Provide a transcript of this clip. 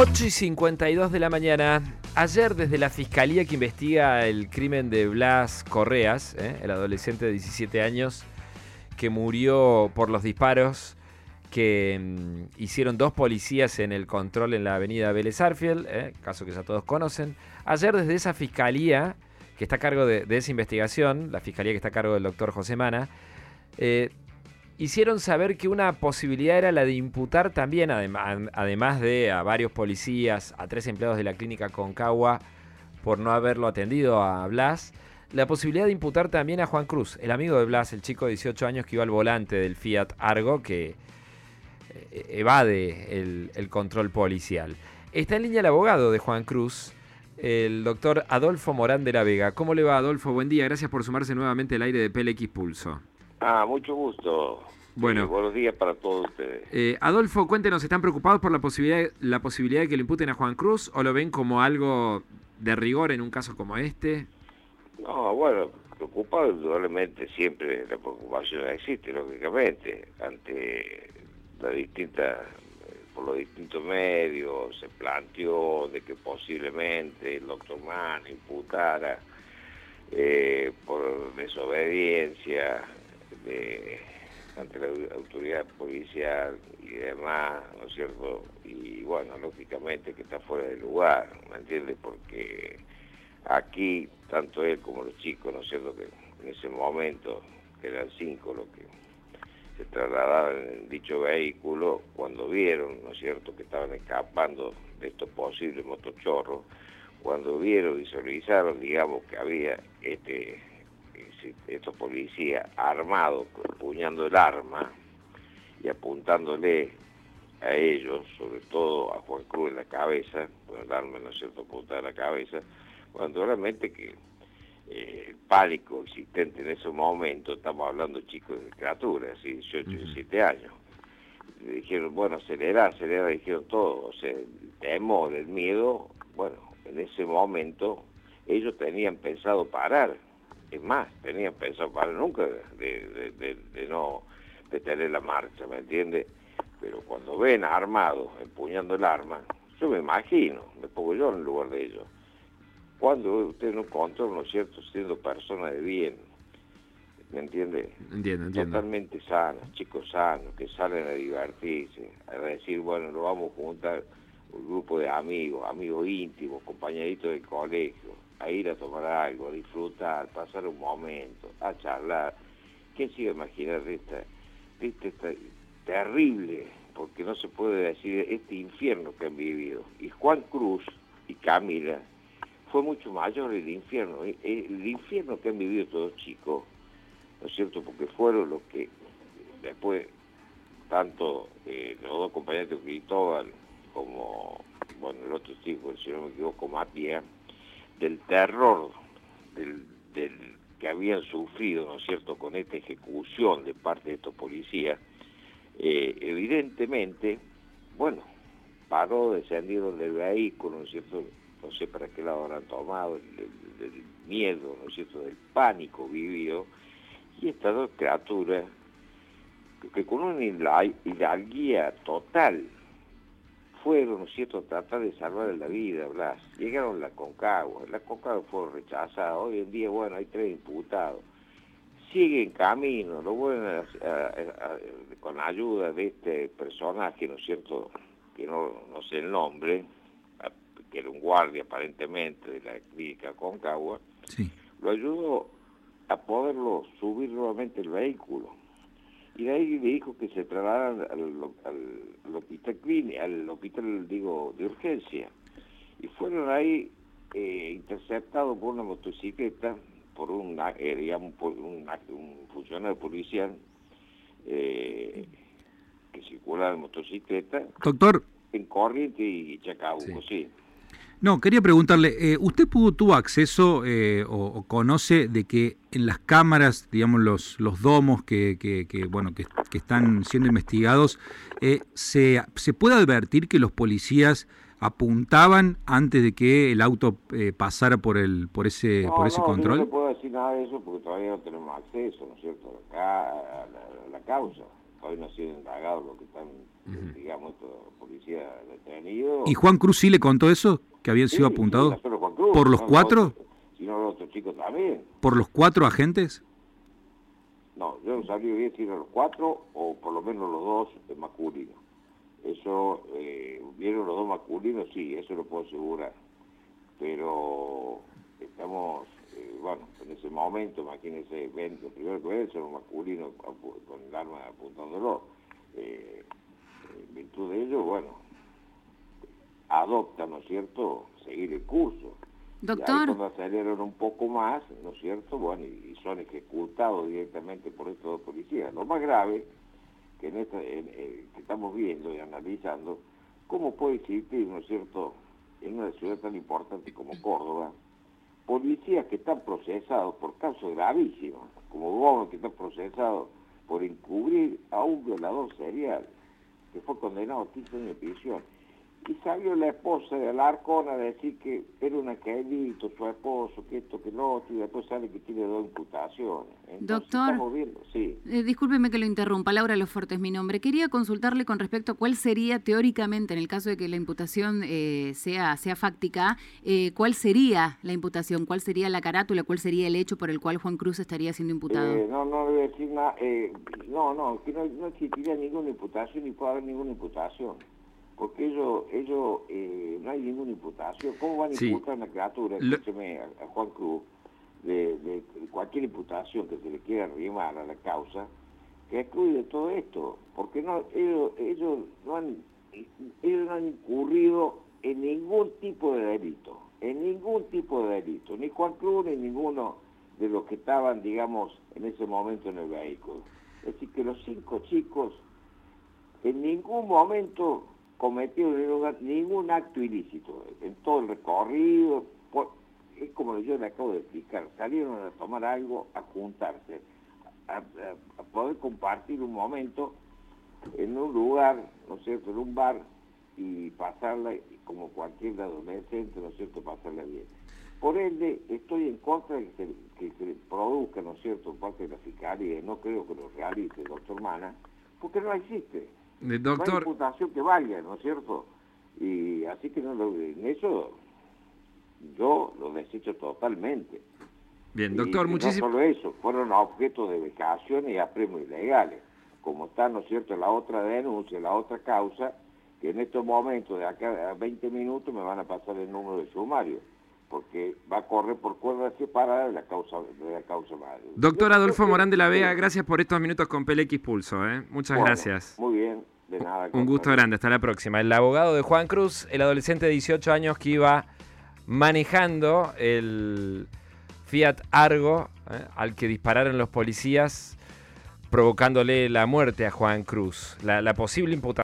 8 y 52 de la mañana. Ayer desde la fiscalía que investiga el crimen de Blas Correas, ¿eh? el adolescente de 17 años que murió por los disparos que mm, hicieron dos policías en el control en la avenida Vélez Arfiel, ¿eh? caso que ya todos conocen. Ayer desde esa fiscalía que está a cargo de, esa investigación, la fiscalía que está a cargo del doctor José Mana, eh, hicieron saber que una posibilidad era la de imputar también, adem- además de a varios policías, a tres empleados de la clínica Concagua por no haberlo atendido a Blas, la posibilidad de imputar también a Juan Cruz, el amigo de Blas, el chico de 18 años que iba al volante del Fiat Argo que eh, evade el, el control policial. Está en línea el abogado de Juan Cruz, el doctor Adolfo Morán de la Vega. ¿Cómo le va, Adolfo? Buen día, gracias por sumarse nuevamente al aire de PLX Pulso. Ah, mucho gusto. Bueno. Eh, buenos días para todos ustedes. Eh, Adolfo, cuéntenos, ¿están preocupados por la posibilidad, la posibilidad de que le imputen a Juan Cruz o lo ven como algo de rigor en un caso como este? No, bueno, preocupado indudablemente siempre la preocupación existe, lógicamente, ante la distinta, por los distintos medios, se planteó de que posiblemente el doctor Mann imputara eh, por desobediencia de, ante la autoridad policial y demás, ¿no es cierto? Y bueno, lógicamente que está fuera de lugar, ¿me entiendes? Porque aquí, tanto él como los chicos, ¿no es cierto? Que en ese momento, que eran cinco los que se trasladaban en dicho vehículo, cuando vieron, ¿no es cierto?, que estaban escapando de estos posibles motochorros, cuando vieron, visualizaron, digamos, que había este estos policías armados, empuñando el arma y apuntándole a ellos, sobre todo a Juan Cruz en la cabeza, con el arma, ¿no es cierto?, apuntada en la cabeza, cuando realmente que eh, el pánico existente en ese momento, estamos hablando de chicos de criaturas, ¿sí? 18, 17 años, le dijeron, bueno, acelera, acelera, dijeron todo, o sea, el temor, el miedo, bueno, en ese momento ellos tenían pensado parar, es más, tenían pensado parar nunca de, de, de, de no detener la marcha, ¿me entiende? Pero cuando ven armados, empuñando el arma, yo me imagino, me pongo yo en el lugar de ellos, cuando usted no controla, ¿no es cierto?, siendo persona de bien, ¿me entiende? Entiendo, entiendo. Totalmente sanos, chicos sanos, que salen a divertirse, a decir, bueno, lo vamos a juntar un grupo de amigos, amigos íntimos, compañeritos del colegio, a ir a tomar algo, a disfrutar, pasar un momento, a charlar. ¿Quién se iba a imaginar de esta, de esta, terrible, porque no se puede decir, este infierno que han vivido? Y Juan Cruz y Camila fue mucho mayor el infierno. El, el infierno que han vivido todos chicos, ¿no es cierto? Porque fueron los que después, tanto eh, los dos compañeros de Cristóbal como, bueno, el otro chico, si no me equivoco, Matías, del terror del, que habían sufrido, ¿no es cierto?, con esta ejecución de parte de estos policías, eh, evidentemente, bueno, paró, descendieron del vehículo, ¿no es cierto?, no sé para qué lado habrán tomado, del, miedo, ¿no es cierto?, del pánico vivido, y estas dos criaturas, que con una hidalguía total, fueron, ¿no es cierto?, tratar de salvar la vida, Blas. Llegaron a la Concagua, la Concagua fue rechazada, hoy en día, bueno, hay tres imputados. Siguen camino, lo vuelven a, con ayuda de este personaje, ¿no es cierto?, que no, no sé el nombre, que era un guardia aparentemente de la clínica Concagua, sí. lo ayudó a poderlo subir nuevamente el vehículo y de ahí dijo que se trasladaran al, al, al hospital clínico, al hospital digo de urgencia. Y fueron ahí eh, interceptados por una motocicleta por un eh, digamos por un, un, funcionario policial eh, que circulaba en motocicleta doctor. en Corriente y Chacabuco sí, sí. No, quería preguntarle, eh, ¿usted pudo, tuvo acceso eh, o, o, conoce de que en las cámaras, digamos, los, los domos que, que, que bueno, que, que, están siendo investigados, eh, se, se puede advertir que los policías apuntaban antes de que el auto eh, pasara por el por ese no, por ese no, control? No, no puedo decir nada de eso porque todavía no tenemos acceso, ¿no es cierto?, acá a la, a la causa. Todavía no ha sido indagado lo que están, digamos, estos policías detenidos. ¿Y Juan Cruz sí le contó eso? ¿Que habían sido Sí, apuntados? sí, no solo Juan Cruz, ¿Por los no, cuatro? no, sino los otros chicos también. ¿Por los cuatro agentes? No, yo no sabría bien si eran los cuatro o por lo menos los dos masculinos. Eso, eh, vieron los dos masculinos, sí, eso lo puedo asegurar. Pero estamos, bueno, en ese momento, imagínense, ven, lo primero que ven son los masculinos con el arma apuntándolo. Eh, en virtud de ello, bueno, adoptan, ¿no es cierto?, seguir el curso. Y ahí Doctor, cuando aceleran un poco más, ¿no es cierto? Bueno, y, y son ejecutados directamente por estos dos policías. Lo más grave que, en esta, en- eh, que estamos viendo y analizando, cómo puede existir, ¿no es cierto?, en una ciudad tan importante como Córdoba, policías que están procesados por casos gravísimos, como Gómez que está procesado por encubrir a un violador serial, que fue condenado a 15 años de prisión. Y salió la esposa de Alarcón a decir que era un angelito, su esposo, que esto, que lo otro, y después sale que tiene dos imputaciones. Entonces, Doctor. Estamos viendo, sí. eh, discúlpeme que lo interrumpa, Laura Loforte es mi nombre. Quería consultarle con respecto a cuál sería teóricamente, en el caso de que la imputación eh, sea, sea fáctica, eh, cuál sería la imputación, cuál sería la carátula, cuál sería el hecho por el cual Juan Cruz estaría siendo imputado. Eh, no, no voy a decir nada. no, no, que no, no existiría ninguna imputación ni puede haber ninguna imputación. Porque ellos, ellos eh, no hay ninguna imputación. ¿Cómo van a Sí. imputar a una criatura, escúcheme, a, a Juan Cruz, de, de cualquier imputación que se le quiera arrimar a la causa, que excluye todo esto? Porque no, ellos, ellos, no han, ellos no han incurrido en ningún tipo de delito, en ningún tipo de delito, ni Juan Cruz ni ninguno de los que estaban, digamos, en ese momento en el vehículo. Es decir, que los cinco chicos en ningún momento cometieron ningún, ningún acto ilícito, en todo el recorrido, es como yo le acabo de explicar, salieron a tomar algo, a juntarse, a, poder compartir un momento en un lugar, ¿no es cierto?, en un bar y pasarla como cualquier adolescente, ¿no es cierto?, pasarla bien. Por ende, estoy en contra de que se, que produzca, ¿no es cierto?, por parte de la Fiscalía, no creo que lo realice el doctor Mana, porque no existe. Eh, No hay Doctor, imputación que valga, ¿no es cierto? Y así que no lo, en eso yo lo desecho totalmente. bien, doctor, y muchísimas... No solo eso, fueron objeto de vejaciones y apremios ilegales, como está, ¿no es cierto?, la otra denuncia, la otra causa, que en estos momentos, de acá a 20 minutos, me van a pasar el número de sumario, porque va a correr por cuerda separada de la causa, de la causa madre. Doctor Adolfo Morán de la Vega, gracias por estos minutos con PLX Pulso. ¿eh? Muchas Bueno, gracias. Muy bien, de nada. Un gusto grande, hasta la próxima. El abogado de Juan Cruz, el adolescente de 18 años que iba manejando el Fiat Argo ¿eh? al que dispararon los policías provocándole la muerte a Juan Cruz. La, la posible imputación